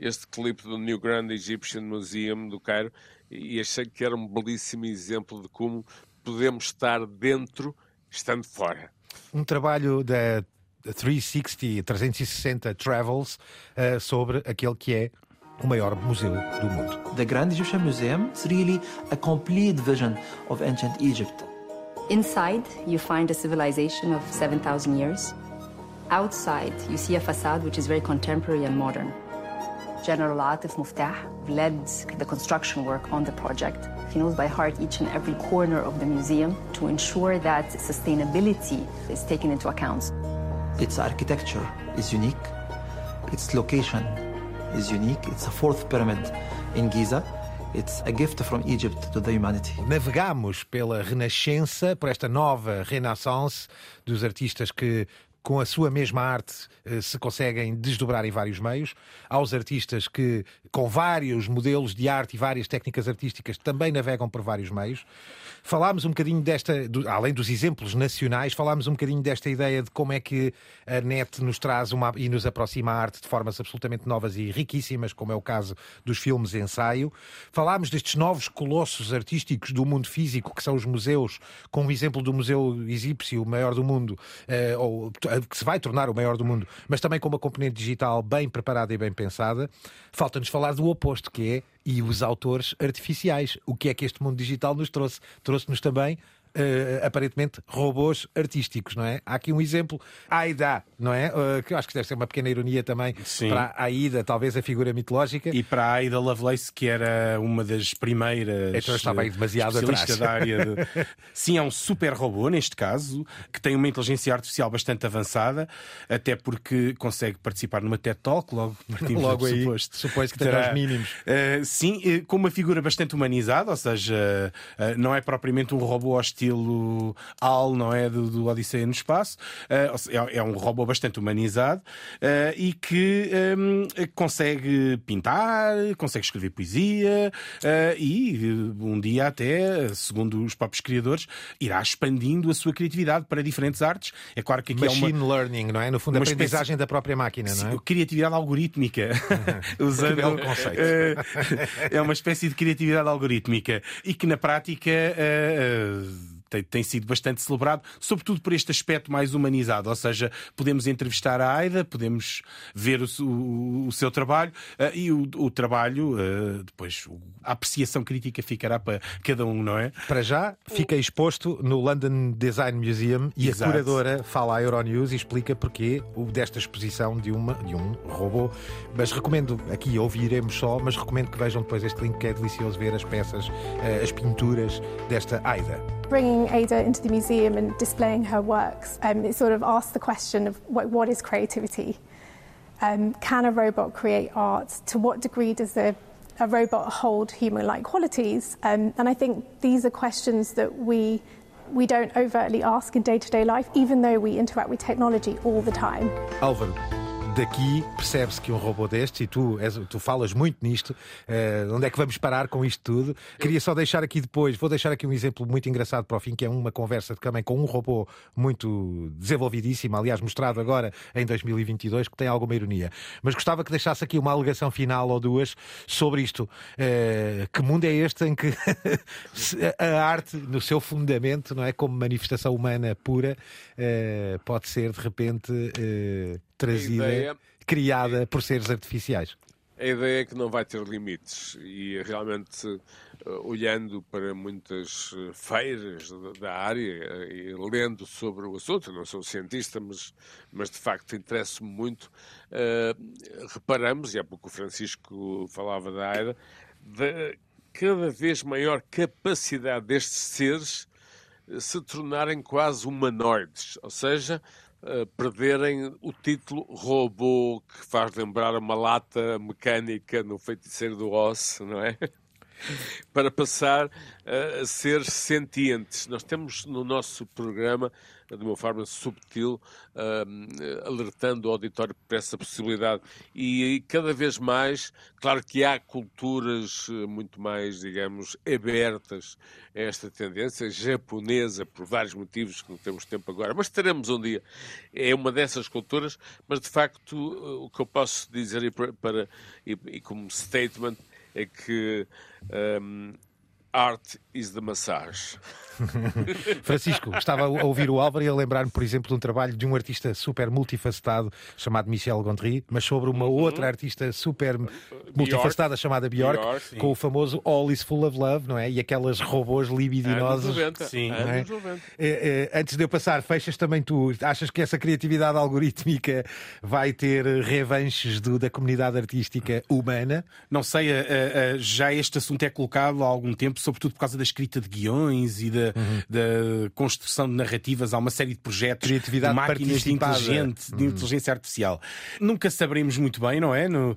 este clipe do New Grand Egyptian Museum do Cairo e achei que era um belíssimo exemplo de como podemos estar dentro estando fora.
um trabalho da 360, 360 Travels eh, sobre aquele que é o maior museu do mundo.
The Grand Egyptian Museum is really a complete vision of ancient Egypt.
Inside, you find a civilization of 7,000 years. Outside, you see a facade which is very contemporary and modern. General Atif Muftah led the construction work on the project. He knows by heart each and every corner of the museum to ensure that sustainability is taken into account.
Its architecture is unique. Its location is unique. It's a fourth pyramid in Giza. It's a gift from Egypt to the humanity.
Navegamos pela renascença, por esta nova renaissance dos artistas que com a sua mesma arte eh, se conseguem desdobrar em vários meios, aos artistas que, com vários modelos de arte e várias técnicas artísticas, também navegam por vários meios. Falámos um bocadinho desta, do- além dos exemplos nacionais, falámos um bocadinho desta ideia de como é que a net nos traz uma, e nos aproxima a arte de formas absolutamente novas e riquíssimas, como é o caso dos filmes ensaio. Falámos destes novos colossos artísticos do mundo físico, que são os museus, com o exemplo do Museu Egípcio, o maior do mundo, eh, ou eh, que se vai tornar o maior do mundo, mas também com uma componente digital bem preparada e bem pensada. Falta-nos falar do oposto, que é e os autores artificiais. O que é que este mundo digital nos trouxe? Trouxe-nos também eh, aparentemente robôs artísticos, não é? Há aqui um exemplo, Aida, não é? Eh, que eu acho que deve ser uma pequena ironia também
Sim.
para a Aida, talvez a figura mitológica.
E para a Aida Lovelace, que era uma das primeiras.
Então estava aí demasiado
especialista
atrás.
da área. De... Sim, é um super robô, neste caso, que tem uma inteligência artificial bastante avançada, até porque consegue participar numa TED Talk, logo partimos
Logo aí,
pressuposto.
supõe que tenha os mínimos.
Uh, sim, uh, com uma figura bastante humanizada, ou seja, uh, não é propriamente um robô ao estilo HAL, não é? Do, do Odisseia no Espaço. É, é, um robô bastante humanizado e que um, consegue pintar, consegue escrever poesia e um dia até, segundo os próprios criadores, irá expandindo a sua criatividade para diferentes artes. É claro que aqui
Machine
é uma...
learning, não é? No fundo, a aprendizagem espécie... da própria máquina, não é?
Sim, criatividade algorítmica. Usando...
Que belo conceito.
é uma espécie de criatividade algorítmica e que na prática. Uh, tem, tem, sido bastante celebrado, sobretudo por este aspecto mais humanizado. Ou seja, podemos entrevistar a Aida, podemos ver o, o, o seu trabalho uh, e o, o trabalho, uh, depois a apreciação crítica ficará para cada um, não é?
Para já, fica exposto no London Design Museum e
Exato.
a curadora fala à Euronews e explica porquê desta exposição de, uma, de um robô. Mas recomendo, aqui ouviremos só, mas recomendo que vejam depois este link que é delicioso ver as peças, uh, as pinturas desta Aida.
Bringing Ada into the museum and displaying her works, um, it sort of asks the question of what, what is creativity? Um, can a robot create art? To what degree does a, a robot hold human like qualities? Um, and I think these are questions that we, we don't overtly ask in day to day life, even though we interact with technology all the time.
Alvaro. Daqui percebe-se que um robô destes, e tu, és, tu falas muito nisto, uh, onde é que vamos parar com isto tudo? Queria só deixar aqui depois, vou deixar aqui um exemplo muito engraçado para o fim, que é uma conversa também com um robô muito desenvolvidíssimo, aliás, mostrado agora em 2022, que tem alguma ironia. Mas gostava que deixasse aqui uma alegação final ou duas sobre isto. Uh, que mundo é este em que a arte, no seu fundamento, não é como manifestação humana pura, uh, pode ser de repente trazida, ideia, criada por seres artificiais.
A ideia é que não vai ter limites e realmente olhando para muitas feiras da área e lendo sobre o assunto, não sou cientista, mas, mas de facto interessa-me muito, uh, reparamos, e há pouco o Francisco falava da AIDA, da cada vez maior capacidade destes seres se tornarem quase humanoides, ou seja, Uh, perderem o título robô que faz lembrar uma lata mecânica no feiticeiro do Oz, não é? Para passar a ser sentientes. Nós temos no nosso programa, de uma forma subtil, alertando o auditório para essa possibilidade. E, e, cada vez mais, claro que há culturas muito mais, digamos, abertas a esta tendência japonesa, por vários motivos que não temos tempo agora, mas teremos um dia. É uma dessas culturas, mas de facto o que eu posso dizer para, para e, e como statement é que um, art is the massage.
Francisco, estava a ouvir o Álvaro e a lembrar-me, por exemplo, de um trabalho de um artista super multifacetado chamado Michel Gondry, mas sobre uma outra artista super multifacetada chamada Bjork,
Bjork,
com o famoso All is Full of Love, não é? E aquelas robôs libidinosos.
Sim,
é? é, é, antes de eu passar, fechas também tu. Achas que essa criatividade algorítmica vai ter revanches do, da comunidade artística humana?
Não sei, já este assunto é colocado há algum tempo, sobretudo por causa da escrita de guiões e da, uhum. da construção de narrativas. Há uma série de projetos
Criatividade
de máquinas de, inteligente, de inteligência artificial. Nunca saberemos muito bem, não é? No,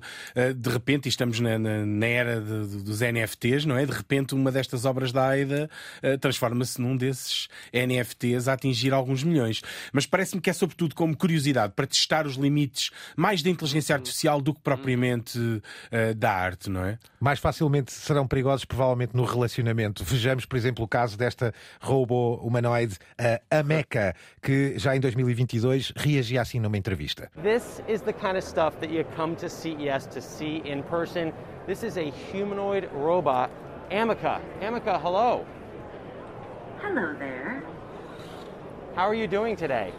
de repente, e estamos na, na, na era de, dos NFTs, não é? De repente, uma destas obras da AIDA uh, transforma-se num desses NFTs a atingir alguns milhões. Mas parece-me que é sobretudo como curiosidade para testar os limites mais da inteligência artificial do que propriamente uh, da arte, não é?
Mais facilmente serão perigosos, provavelmente, no relacionamento. Vejamos, por exemplo, o caso desta robô humanoide, a Ameca, que já em 2022 reagia assim numa entrevista.
This is the kind of stuff that you come to CES to see in person. This is a humanoid robot, Amica. Amica, hello.
Hello there.
How are you doing today?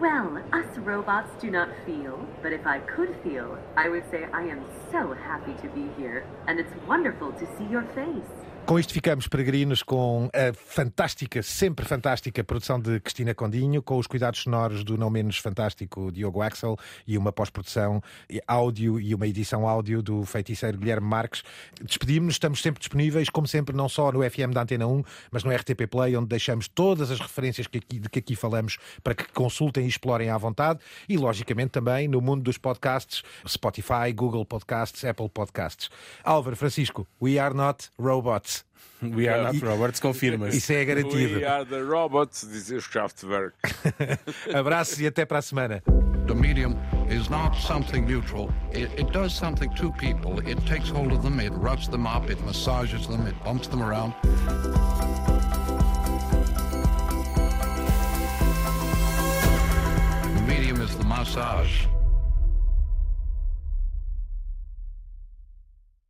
Well, us robots do not feel, but if I could feel, I would say I am so happy to be here, and it's wonderful to see your face.
Com isto ficamos peregrinos com a fantástica, sempre fantástica produção de Cristina Condinho, com os cuidados sonoros do não menos fantástico Diogo Axel e uma pós-produção áudio e uma edição áudio do feiticeiro Guilherme Marques. Despedimos-nos, estamos sempre disponíveis, como sempre, não só no FM da Antena 1, mas no RTP Play, onde deixamos todas as referências que aqui, de que aqui falamos para que consultem e explorem à vontade e, logicamente, também no mundo dos podcasts, Spotify, Google Podcasts, Apple Podcasts. Álvaro, Francisco, we are not robots.
We are not robots, confirmas.
Isso é garantido.
We are the robots, Kraftwerk.
Abraços e até para a semana.
The medium is not something neutral. It, it does something to people. It takes hold of them, it rubs them up, it massages them, it bumps them around. The medium is the massage.